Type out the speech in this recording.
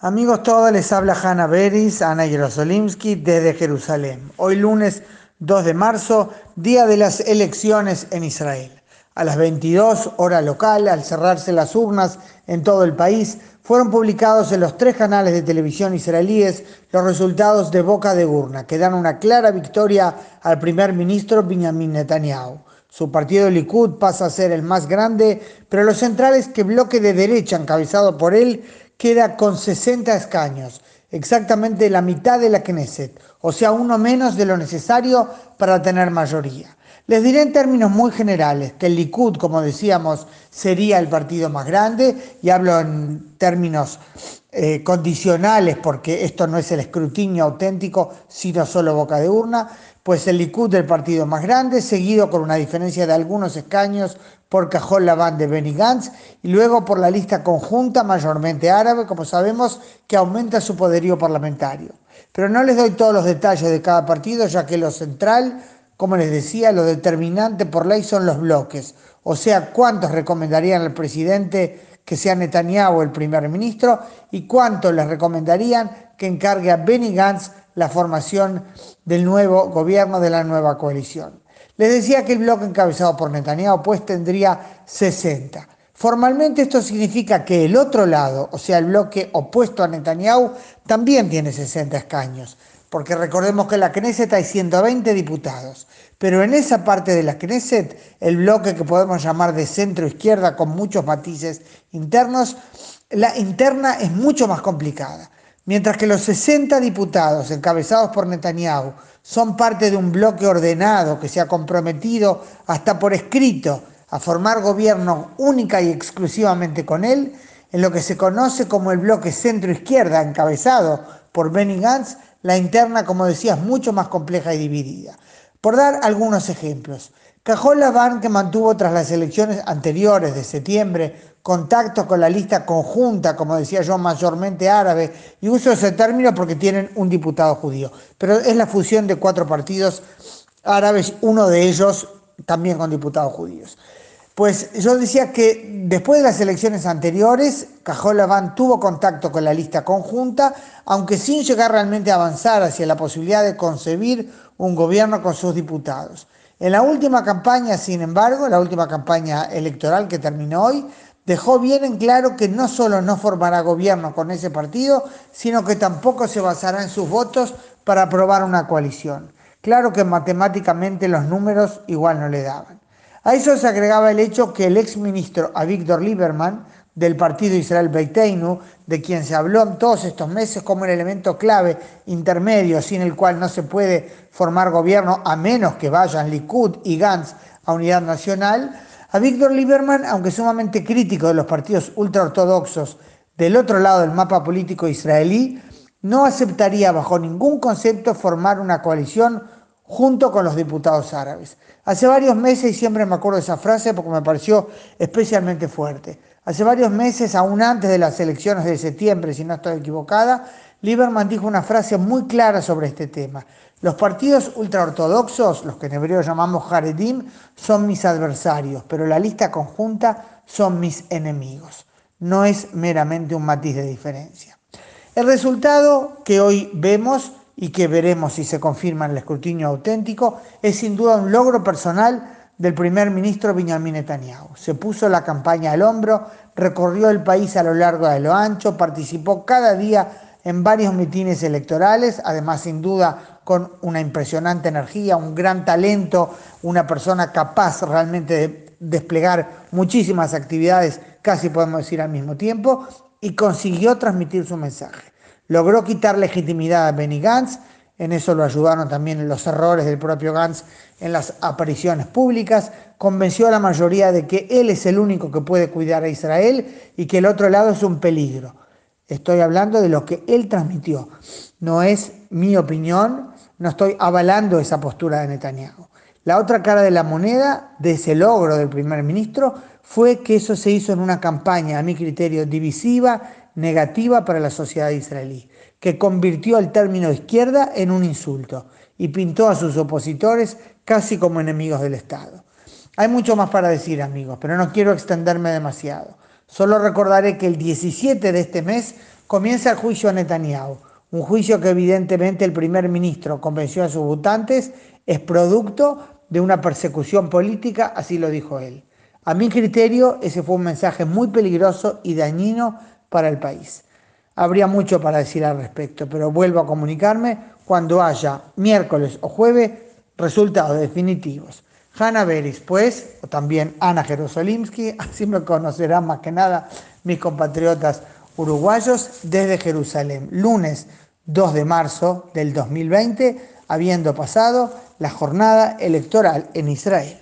Amigos todos, les habla Hanna Beris, Ana Jerosolimsky desde Jerusalén. Hoy lunes 2 de marzo, día de las elecciones en Israel. A las 22 hora local, al cerrarse las urnas en todo el país, fueron publicados en los tres canales de televisión israelíes los resultados de boca de urna, que dan una clara victoria al primer ministro Benjamin Netanyahu. Su partido Likud pasa a ser el más grande, pero lo central es que bloque de derecha encabezado por él queda con 60 escaños, exactamente la mitad de la Knesset, o sea, uno menos de lo necesario para tener mayoría. Les diré en términos muy generales que el Likud, como decíamos, sería el partido más grande, y hablo en términos eh, condicionales porque esto no es el escrutinio auténtico, sino solo boca de urna, pues el Likud del partido más grande, seguido con una diferencia de algunos escaños por Cajol Laván de Benny Gantz y luego por la lista conjunta, mayormente árabe, como sabemos, que aumenta su poderío parlamentario. Pero no les doy todos los detalles de cada partido, ya que lo central, como les decía, lo determinante por ley son los bloques, o sea, cuántos recomendarían al presidente que sea Netanyahu el primer ministro y cuántos les recomendarían que encargue a Benny Gantz la formación del nuevo gobierno de la nueva coalición. Les decía que el bloque encabezado por Netanyahu pues tendría 60. Formalmente esto significa que el otro lado, o sea, el bloque opuesto a Netanyahu, también tiene 60 escaños, porque recordemos que la Knesset hay 120 diputados, pero en esa parte de la Knesset, el bloque que podemos llamar de centro izquierda con muchos matices internos, la interna es mucho más complicada. Mientras que los 60 diputados encabezados por Netanyahu son parte de un bloque ordenado que se ha comprometido hasta por escrito a formar gobierno única y exclusivamente con él, en lo que se conoce como el bloque centro-izquierda encabezado por Benny Gantz, la interna, como decía, es mucho más compleja y dividida. Por dar algunos ejemplos, Cajol Laván, que mantuvo tras las elecciones anteriores de septiembre contactos con la lista conjunta, como decía yo, mayormente árabe, y uso ese término porque tienen un diputado judío, pero es la fusión de cuatro partidos árabes, uno de ellos también con diputados judíos. Pues yo decía que después de las elecciones anteriores, Cajol Laván tuvo contacto con la lista conjunta, aunque sin llegar realmente a avanzar hacia la posibilidad de concebir un gobierno con sus diputados. En la última campaña, sin embargo, la última campaña electoral que terminó hoy, dejó bien en claro que no solo no formará gobierno con ese partido, sino que tampoco se basará en sus votos para aprobar una coalición. Claro que matemáticamente los números igual no le daban. A eso se agregaba el hecho que el exministro Avigdor Lieberman, del partido Israel Beiteinu, de quien se habló en todos estos meses como el elemento clave intermedio sin el cual no se puede formar gobierno a menos que vayan Likud y Gantz a unidad nacional, a Víctor Lieberman, aunque sumamente crítico de los partidos ultraortodoxos del otro lado del mapa político israelí, no aceptaría bajo ningún concepto formar una coalición junto con los diputados árabes. Hace varios meses, y siempre me acuerdo de esa frase porque me pareció especialmente fuerte, hace varios meses, aún antes de las elecciones de septiembre, si no estoy equivocada, Lieberman dijo una frase muy clara sobre este tema. Los partidos ultraortodoxos, los que en hebreo llamamos Haredim, son mis adversarios, pero la lista conjunta son mis enemigos. No es meramente un matiz de diferencia. El resultado que hoy vemos y que veremos si se confirma en el escrutinio auténtico es sin duda un logro personal del primer ministro Benjamin Netanyahu. Se puso la campaña al hombro, recorrió el país a lo largo de lo ancho, participó cada día en varios mitines electorales, además sin duda con una impresionante energía, un gran talento, una persona capaz realmente de desplegar muchísimas actividades, casi podemos decir al mismo tiempo, y consiguió transmitir su mensaje. Logró quitar legitimidad a Benny Gantz, en eso lo ayudaron también los errores del propio Gantz en las apariciones públicas, convenció a la mayoría de que él es el único que puede cuidar a Israel y que el otro lado es un peligro. Estoy hablando de lo que él transmitió. No es mi opinión, no estoy avalando esa postura de Netanyahu. La otra cara de la moneda de ese logro del primer ministro fue que eso se hizo en una campaña, a mi criterio, divisiva, negativa para la sociedad israelí, que convirtió el término izquierda en un insulto y pintó a sus opositores casi como enemigos del Estado. Hay mucho más para decir, amigos, pero no quiero extenderme demasiado. Solo recordaré que el 17 de este mes Comienza el juicio a Netanyahu, un juicio que evidentemente el primer ministro convenció a sus votantes es producto de una persecución política, así lo dijo él. A mi criterio, ese fue un mensaje muy peligroso y dañino para el país. Habría mucho para decir al respecto, pero vuelvo a comunicarme cuando haya miércoles o jueves resultados definitivos. Hanna Beris, pues, o también Ana Jerosolimsky, así me conocerán más que nada mis compatriotas uruguayos, desde Jerusalén, lunes 2 de marzo del 2020, habiendo pasado la jornada electoral en Israel.